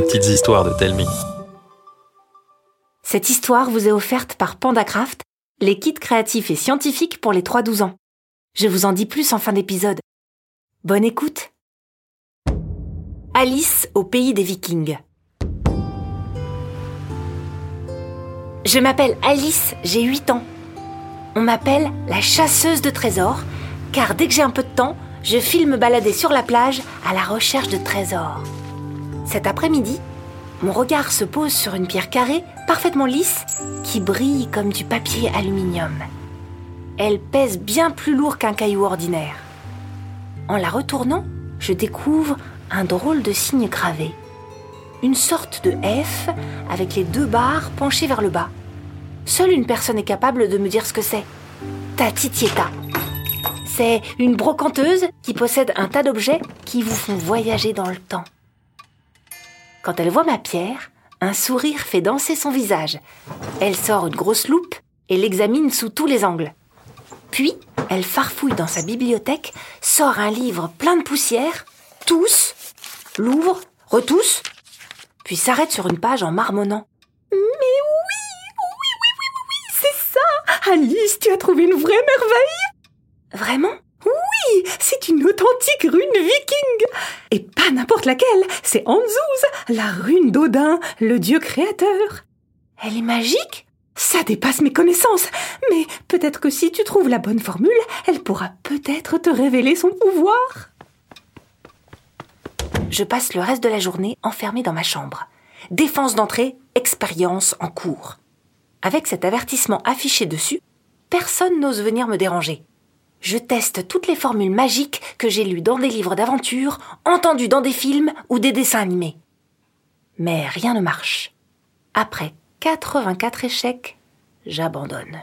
Petites histoires de Telmi. Cette histoire vous est offerte par PandaCraft, les kits créatifs et scientifiques pour les 3-12 ans. Je vous en dis plus en fin d'épisode. Bonne écoute Alice au pays des Vikings. Je m'appelle Alice, j'ai 8 ans. On m'appelle la chasseuse de trésors, car dès que j'ai un peu de temps, je file me balader sur la plage à la recherche de trésors. Cet après-midi, mon regard se pose sur une pierre carrée, parfaitement lisse, qui brille comme du papier aluminium. Elle pèse bien plus lourd qu'un caillou ordinaire. En la retournant, je découvre un drôle de signe gravé. Une sorte de F avec les deux barres penchées vers le bas. Seule une personne est capable de me dire ce que c'est. Tatitieta. C'est une brocanteuse qui possède un tas d'objets qui vous font voyager dans le temps. Quand elle voit ma pierre, un sourire fait danser son visage. Elle sort une grosse loupe et l'examine sous tous les angles. Puis, elle farfouille dans sa bibliothèque, sort un livre plein de poussière, tousse, l'ouvre, retousse, puis s'arrête sur une page en marmonnant. Mais oui, oui, oui, oui, oui, oui, c'est ça Alice, tu as trouvé une vraie merveille Vraiment? Oui, c'est une authentique rune viking Et pas n'importe laquelle, c'est Anzuz, la rune d'Odin, le dieu créateur. Elle est magique? Ça dépasse mes connaissances, mais peut-être que si tu trouves la bonne formule, elle pourra peut-être te révéler son pouvoir. Je passe le reste de la journée enfermée dans ma chambre. Défense d'entrée, expérience en cours. Avec cet avertissement affiché dessus, personne n'ose venir me déranger. Je teste toutes les formules magiques que j'ai lues dans des livres d'aventure, entendues dans des films ou des dessins animés. Mais rien ne marche. Après 84 échecs, j'abandonne.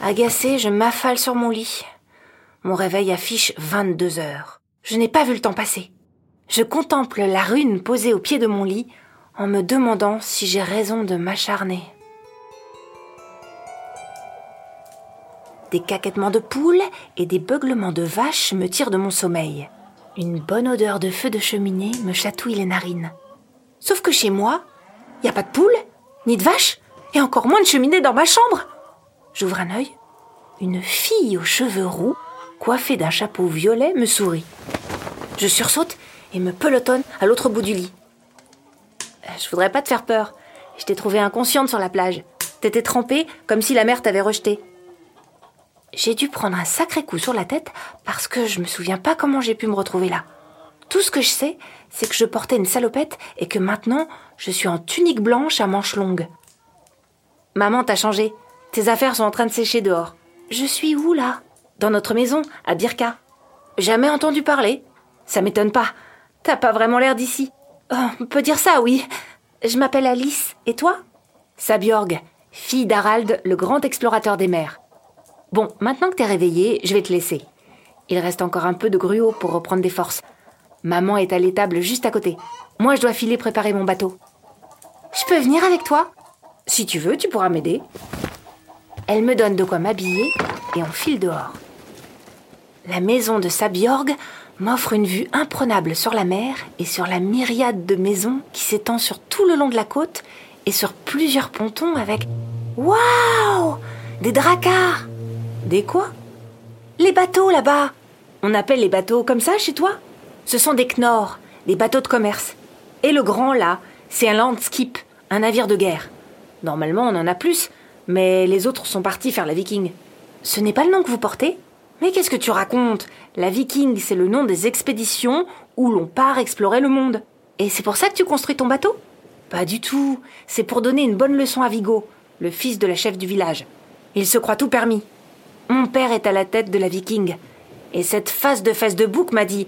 Agacée, je m'affale sur mon lit. Mon réveil affiche 22 heures. Je n'ai pas vu le temps passer. Je contemple la rune posée au pied de mon lit en me demandant si j'ai raison de m'acharner. Des caquettements de poules et des beuglements de vaches me tirent de mon sommeil. Une bonne odeur de feu de cheminée me chatouille les narines. Sauf que chez moi, il n'y a pas de poules, ni de vaches, et encore moins de cheminée dans ma chambre. J'ouvre un œil. Une fille aux cheveux roux, coiffée d'un chapeau violet, me sourit. Je sursaute et me pelotonne à l'autre bout du lit. Je voudrais pas te faire peur. Je t'ai trouvée inconsciente sur la plage. T'étais trempée comme si la mer t'avait rejetée. J'ai dû prendre un sacré coup sur la tête parce que je me souviens pas comment j'ai pu me retrouver là. Tout ce que je sais, c'est que je portais une salopette et que maintenant, je suis en tunique blanche à manches longues. Maman, t'as changé. Tes affaires sont en train de sécher dehors. Je suis où là? Dans notre maison, à Birka. Jamais entendu parler. Ça m'étonne pas. T'as pas vraiment l'air d'ici. Oh, on peut dire ça, oui. Je m'appelle Alice. Et toi? Sabiorg, fille d'Harald, le grand explorateur des mers. Bon, maintenant que t'es réveillée, je vais te laisser. Il reste encore un peu de gruau pour reprendre des forces. Maman est à l'étable juste à côté. Moi, je dois filer préparer mon bateau. Je peux venir avec toi? Si tu veux, tu pourras m'aider. Elle me donne de quoi m'habiller et on file dehors. La maison de Sabiorg m'offre une vue imprenable sur la mer et sur la myriade de maisons qui s'étend sur tout le long de la côte et sur plusieurs pontons avec Waouh Des dracars Des quoi? Les bateaux là-bas On appelle les bateaux comme ça chez toi? Ce sont des knorrs, des bateaux de commerce. Et le grand là, c'est un landskip, un navire de guerre. Normalement, on en a plus, mais les autres sont partis faire la viking. Ce n'est pas le nom que vous portez? Mais qu'est-ce que tu racontes? La viking, c'est le nom des expéditions où l'on part explorer le monde. Et c'est pour ça que tu construis ton bateau? Pas du tout. C'est pour donner une bonne leçon à Vigo, le fils de la chef du village. Il se croit tout permis. Mon père est à la tête de la viking. Et cette face de fesse de bouc m'a dit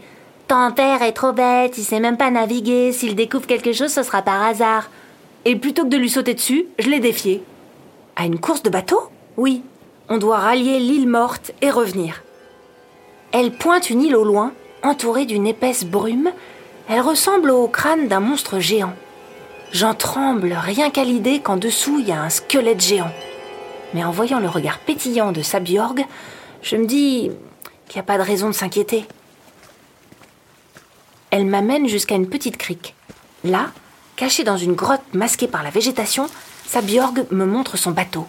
Ton père est trop bête, il sait même pas naviguer, s'il découvre quelque chose, ce sera par hasard. Et plutôt que de lui sauter dessus, je l'ai défié. À une course de bateau? Oui. On doit rallier l'île morte et revenir. Elle pointe une île au loin, entourée d'une épaisse brume. Elle ressemble au crâne d'un monstre géant. J'en tremble rien qu'à l'idée qu'en dessous il y a un squelette géant. Mais en voyant le regard pétillant de Sabiorg, je me dis qu'il n'y a pas de raison de s'inquiéter. elle m'amène jusqu'à une petite crique. Là, caché dans une grotte masquée par la végétation, Sabjorg me montre son bateau.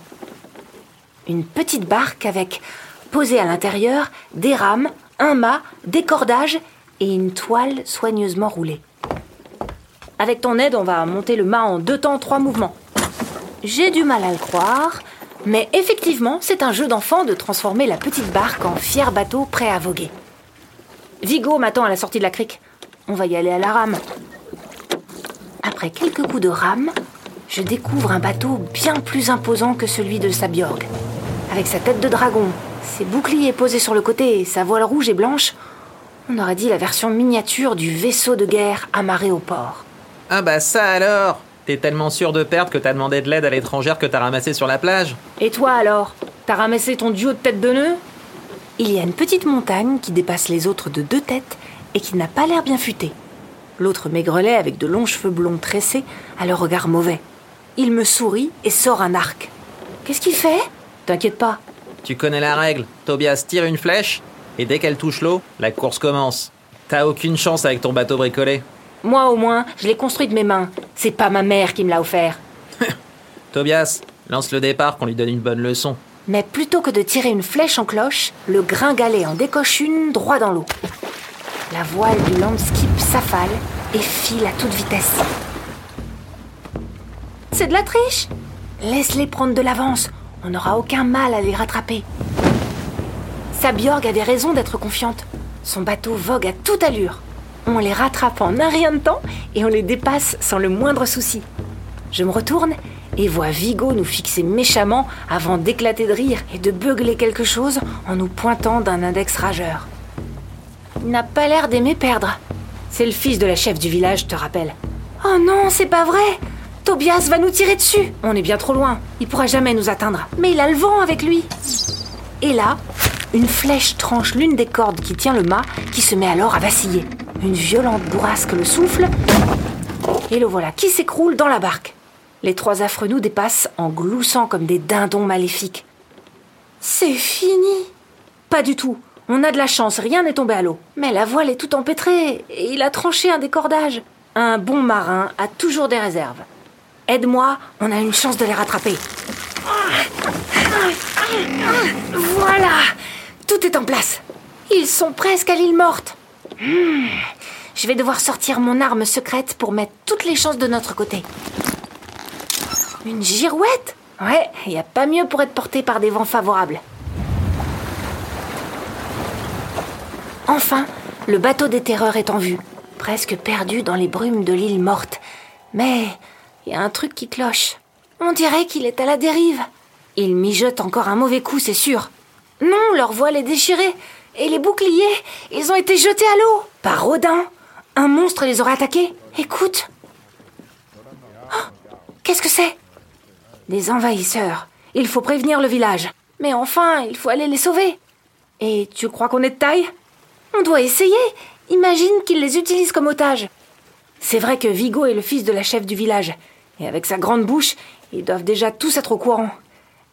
Une petite barque avec, posée à l'intérieur, des rames, un mât, des cordages et une toile soigneusement roulée. Avec ton aide, on va monter le mât en deux temps, trois mouvements. J'ai du mal à le croire, mais effectivement, c'est un jeu d'enfant de transformer la petite barque en fier bateau prêt à voguer. Vigo m'attend à la sortie de la crique. On va y aller à la rame. Après quelques coups de rame, je découvre un bateau bien plus imposant que celui de Sabjorg. Avec sa tête de dragon, ses boucliers posés sur le côté et sa voile rouge et blanche, on aurait dit la version miniature du vaisseau de guerre amarré au port. Ah bah ça alors T'es tellement sûr de perdre que t'as demandé de l'aide à l'étrangère que t'as ramassé sur la plage Et toi alors? T'as ramassé ton duo de tête de nœud? Il y a une petite montagne qui dépasse les autres de deux têtes et qui n'a pas l'air bien futée. L'autre maigrelet avec de longs cheveux blonds tressés a le regard mauvais. Il me sourit et sort un arc. Qu'est-ce qu'il fait? T'inquiète pas. Tu connais la règle. Tobias tire une flèche et dès qu'elle touche l'eau, la course commence. T'as aucune chance avec ton bateau bricolé. Moi au moins, je l'ai construit de mes mains. C'est pas ma mère qui me l'a offert. Tobias, lance le départ qu'on lui donne une bonne leçon. Mais plutôt que de tirer une flèche en cloche, le gringalet en décoche une droit dans l'eau. La voile du landskip s'affale et file à toute vitesse. C'est de la triche? Laisse-les prendre de l'avance, on n'aura aucun mal à les rattraper. Sabjorg avait raison d'être confiante. Son bateau vogue à toute allure. On les rattrape en un rien de temps et on les dépasse sans le moindre souci. Je me retourne et vois Vigo nous fixer méchamment avant d'éclater de rire et de beugler quelque chose en nous pointant d'un index rageur. Il n'a pas l'air d'aimer perdre. C'est le fils de la chef du village, te rappelle. Oh non, c'est pas vrai Tobias va nous tirer dessus On est bien trop loin. Il pourra jamais nous atteindre. Mais il a le vent avec lui. Et là, une flèche tranche l'une des cordes qui tient le mât, qui se met alors à vaciller. Une violente bourrasque le souffle, et le voilà qui s'écroule dans la barque. Les trois affreux nous dépassent en gloussant comme des dindons maléfiques. C'est fini Pas du tout. On a de la chance, rien n'est tombé à l'eau. Mais la voile est tout empêtrée, et il a tranché un des cordages. Un bon marin a toujours des réserves. Aide-moi, on a une chance de les rattraper. Voilà Tout est en place. Ils sont presque à l'île morte. Hmm. Je vais devoir sortir mon arme secrète pour mettre toutes les chances de notre côté. Une girouette? Ouais, n'y a pas mieux pour être porté par des vents favorables. Enfin, le bateau des terreurs est en vue, presque perdu dans les brumes de l'île morte. Mais il y a un truc qui cloche. On dirait qu'il est à la dérive. Il mijote encore un mauvais coup, c'est sûr. Non, leur voile est déchirée. Et les boucliers, ils ont été jetés à l'eau. Par Odin. Un monstre les aurait attaqués. Écoute. Oh, Qu'est-ce que c'est? Des envahisseurs. Il faut prévenir le village. Mais enfin, il faut aller les sauver. Et tu crois qu'on est de taille? On doit essayer. Imagine qu'ils les utilisent comme otages. C'est vrai que Vigo est le fils de la chef du village. Et avec sa grande bouche, ils doivent déjà tous être au courant.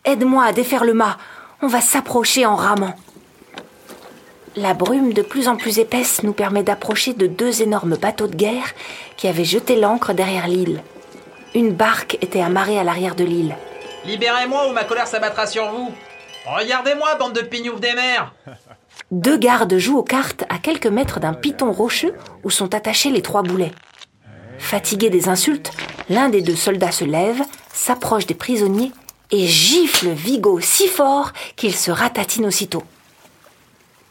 Aide-moi à défaire le mât. On va s'approcher en ramant. La brume de plus en plus épaisse nous permet d'approcher de deux énormes bateaux de guerre qui avaient jeté l'ancre derrière l'île. Une barque était amarrée à l'arrière de l'île. Libérez-moi ou ma colère s'abattra sur vous Regardez-moi, bande de pignoufs des mers Deux gardes jouent aux cartes à quelques mètres d'un piton rocheux où sont attachés les trois boulets. Fatigué des insultes, l'un des deux soldats se lève, s'approche des prisonniers et gifle Vigo si fort qu'il se ratatine aussitôt.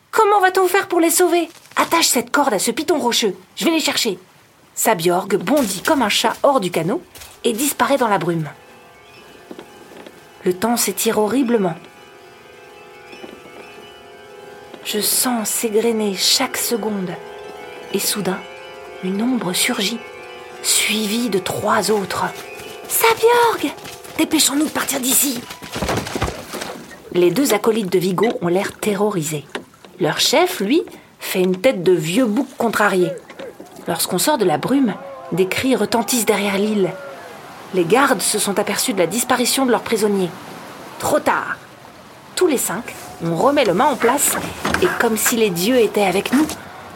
Comment va-t-on faire pour les sauver? Attache cette corde à ce piton rocheux. Je vais les chercher. Sabjorg bondit comme un chat hors du canot et disparaît dans la brume. Le temps s'étire horriblement. Je sens s'égrener chaque seconde. Et soudain, une ombre surgit, suivie de trois autres. Sabjorg Dépêchons-nous de partir d'ici Les deux acolytes de Vigo ont l'air terrorisés. Leur chef, lui, fait une tête de vieux bouc contrarié. Lorsqu'on sort de la brume, des cris retentissent derrière l'île. Les gardes se sont aperçus de la disparition de leurs prisonniers. Trop tard. Tous les cinq, on remet le mât en place et comme si les dieux étaient avec nous,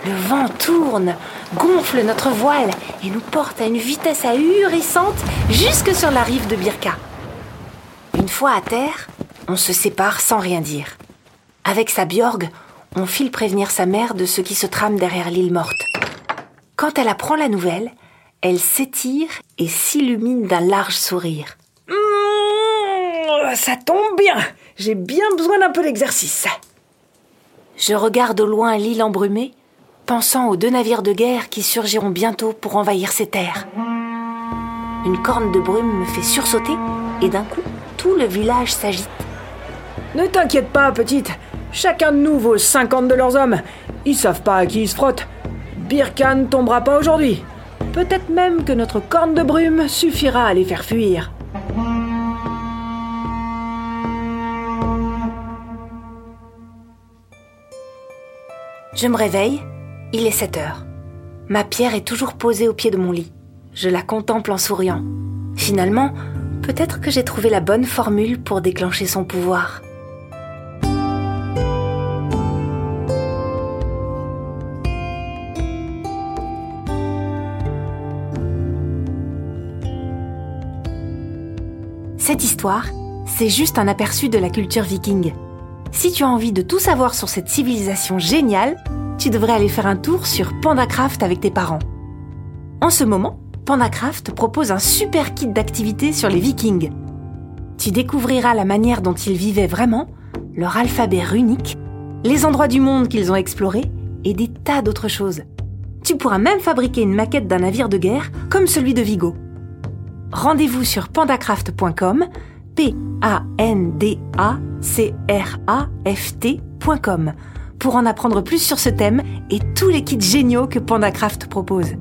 Le vent tourne, gonfle notre voile et nous porte à une vitesse ahurissante jusque sur la rive de Birka. Une fois à terre, on se sépare sans rien dire. Avec sa Bjorg, on file prévenir sa mère de ce qui se trame derrière l'île morte. Quand elle apprend la nouvelle, elle s'étire et s'illumine d'un large sourire. Mmh, ça tombe bien. J'ai bien besoin d'un peu d'exercice. Je regarde au loin l'île embrumée pensant aux deux navires de guerre qui surgiront bientôt pour envahir ces terres. Une corne de brume me fait sursauter et d'un coup, tout le village s'agite. Ne t'inquiète pas, petite. Chacun de nous vaut 50 de leurs hommes. Ils savent pas à qui ils se frottent. Birkan tombera pas aujourd'hui. Peut-être même que notre corne de brume suffira à les faire fuir. Je me réveille il est 7 heures. Ma pierre est toujours posée au pied de mon lit. Je la contemple en souriant. Finalement, peut-être que j'ai trouvé la bonne formule pour déclencher son pouvoir. Cette histoire, c'est juste un aperçu de la culture viking. Si tu as envie de tout savoir sur cette civilisation géniale, tu devrais aller faire un tour sur PandaCraft avec tes parents. En ce moment, PandaCraft propose un super kit d'activités sur les vikings. Tu découvriras la manière dont ils vivaient vraiment, leur alphabet runique, les endroits du monde qu'ils ont explorés et des tas d'autres choses. Tu pourras même fabriquer une maquette d'un navire de guerre comme celui de Vigo. Rendez-vous sur pandacraft.com, p a n d pour en apprendre plus sur ce thème et tous les kits géniaux que PandaCraft propose.